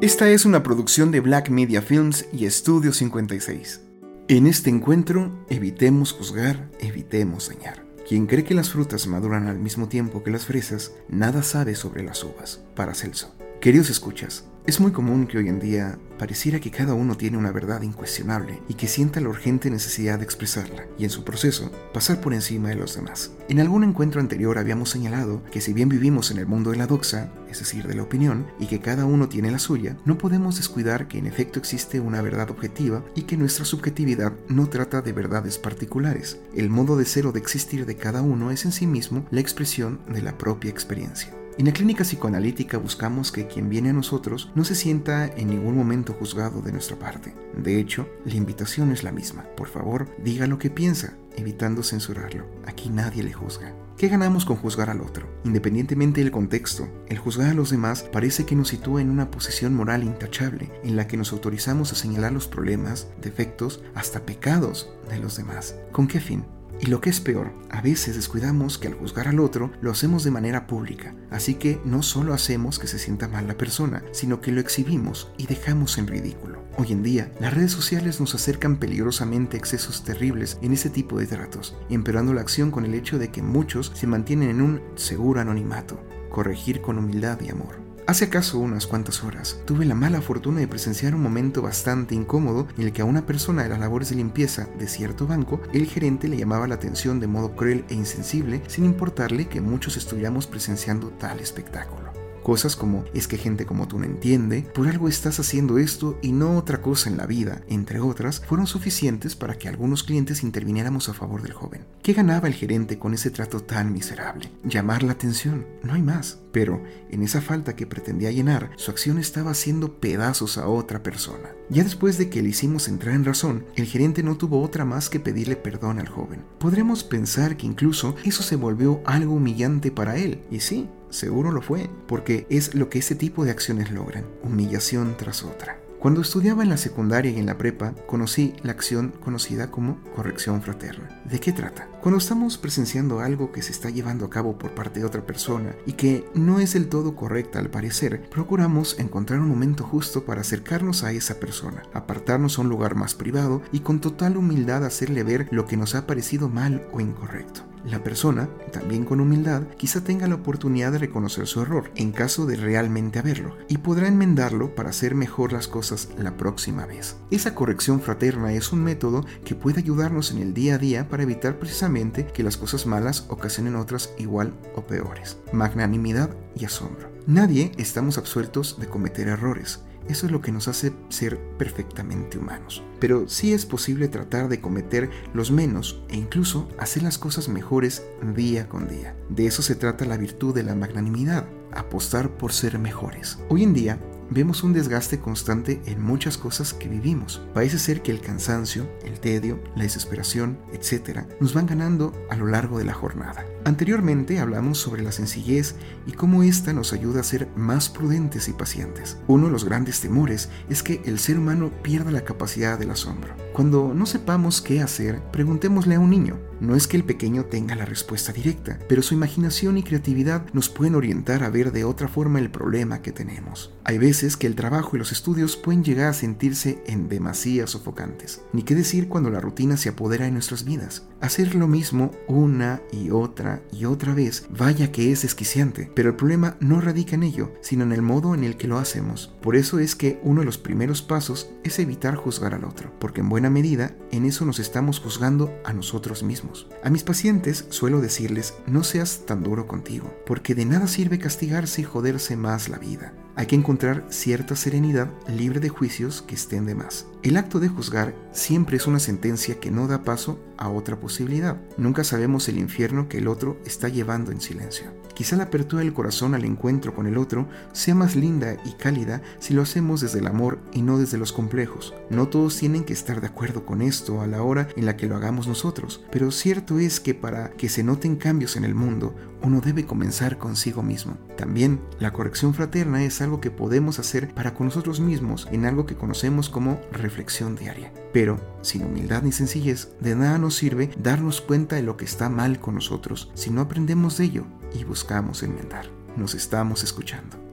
Esta es una producción de Black Media Films y Estudio 56. En este encuentro, evitemos juzgar, evitemos dañar. Quien cree que las frutas maduran al mismo tiempo que las fresas, nada sabe sobre las uvas. Para Celso. Queridos escuchas, es muy común que hoy en día pareciera que cada uno tiene una verdad incuestionable y que sienta la urgente necesidad de expresarla y en su proceso pasar por encima de los demás. En algún encuentro anterior habíamos señalado que si bien vivimos en el mundo de la doxa, es decir, de la opinión, y que cada uno tiene la suya, no podemos descuidar que en efecto existe una verdad objetiva y que nuestra subjetividad no trata de verdades particulares. El modo de ser o de existir de cada uno es en sí mismo la expresión de la propia experiencia. En la clínica psicoanalítica buscamos que quien viene a nosotros no se sienta en ningún momento juzgado de nuestra parte. De hecho, la invitación es la misma. Por favor, diga lo que piensa, evitando censurarlo. Aquí nadie le juzga. ¿Qué ganamos con juzgar al otro? Independientemente del contexto, el juzgar a los demás parece que nos sitúa en una posición moral intachable, en la que nos autorizamos a señalar los problemas, defectos, hasta pecados de los demás. ¿Con qué fin? Y lo que es peor, a veces descuidamos que al juzgar al otro lo hacemos de manera pública, así que no solo hacemos que se sienta mal la persona, sino que lo exhibimos y dejamos en ridículo. Hoy en día, las redes sociales nos acercan peligrosamente excesos terribles en ese tipo de tratos, empeorando la acción con el hecho de que muchos se mantienen en un seguro anonimato, corregir con humildad y amor. Hace acaso unas cuantas horas, tuve la mala fortuna de presenciar un momento bastante incómodo en el que a una persona de las labores de limpieza de cierto banco, el gerente le llamaba la atención de modo cruel e insensible, sin importarle que muchos estuviéramos presenciando tal espectáculo. Cosas como es que gente como tú no entiende, por algo estás haciendo esto y no otra cosa en la vida, entre otras, fueron suficientes para que algunos clientes interviniéramos a favor del joven. ¿Qué ganaba el gerente con ese trato tan miserable? Llamar la atención, no hay más. Pero en esa falta que pretendía llenar, su acción estaba haciendo pedazos a otra persona. Ya después de que le hicimos entrar en razón, el gerente no tuvo otra más que pedirle perdón al joven. Podremos pensar que incluso eso se volvió algo humillante para él, y sí, Seguro lo fue, porque es lo que ese tipo de acciones logran, humillación tras otra. Cuando estudiaba en la secundaria y en la prepa, conocí la acción conocida como corrección fraterna. ¿De qué trata? Cuando estamos presenciando algo que se está llevando a cabo por parte de otra persona y que no es del todo correcta al parecer, procuramos encontrar un momento justo para acercarnos a esa persona, apartarnos a un lugar más privado y con total humildad hacerle ver lo que nos ha parecido mal o incorrecto. La persona, también con humildad, quizá tenga la oportunidad de reconocer su error, en caso de realmente haberlo, y podrá enmendarlo para hacer mejor las cosas la próxima vez. Esa corrección fraterna es un método que puede ayudarnos en el día a día para evitar precisamente que las cosas malas ocasionen otras igual o peores. Magnanimidad y asombro. Nadie estamos absueltos de cometer errores, eso es lo que nos hace ser perfectamente humanos. Pero sí es posible tratar de cometer los menos e incluso hacer las cosas mejores día con día. De eso se trata la virtud de la magnanimidad, apostar por ser mejores. Hoy en día vemos un desgaste constante en muchas cosas que vivimos. Parece ser que el cansancio, el tedio, la desesperación, etc., nos van ganando a lo largo de la jornada. Anteriormente hablamos sobre la sencillez y cómo ésta nos ayuda a ser más prudentes y pacientes. Uno de los grandes temores es que el ser humano pierda la capacidad del asombro. Cuando no sepamos qué hacer, preguntémosle a un niño. No es que el pequeño tenga la respuesta directa, pero su imaginación y creatividad nos pueden orientar a ver de otra forma el problema que tenemos. Hay veces que el trabajo y los estudios pueden llegar a sentirse en demasía sofocantes. Ni qué decir cuando la rutina se apodera de nuestras vidas. Hacer lo mismo una y otra y otra vez, vaya que es desquiciante, pero el problema no radica en ello, sino en el modo en el que lo hacemos. Por eso es que uno de los primeros pasos es evitar juzgar al otro, porque en buena medida en eso nos estamos juzgando a nosotros mismos. A mis pacientes suelo decirles, no seas tan duro contigo, porque de nada sirve castigarse y joderse más la vida. Hay que encontrar cierta serenidad libre de juicios que estén de más. El acto de juzgar siempre es una sentencia que no da paso a otra posibilidad. Nunca sabemos el infierno que el otro está llevando en silencio. Quizá la apertura del corazón al encuentro con el otro sea más linda y cálida si lo hacemos desde el amor y no desde los complejos. No todos tienen que estar de acuerdo con esto a la hora en la que lo hagamos nosotros, pero cierto es que para que se noten cambios en el mundo, uno debe comenzar consigo mismo. También la corrección fraterna es algo que podemos hacer para con nosotros mismos en algo que conocemos como reflexión diaria. Pero, sin humildad ni sencillez, de nada nos sirve darnos cuenta de lo que está mal con nosotros si no aprendemos de ello y buscamos enmendar. Nos estamos escuchando.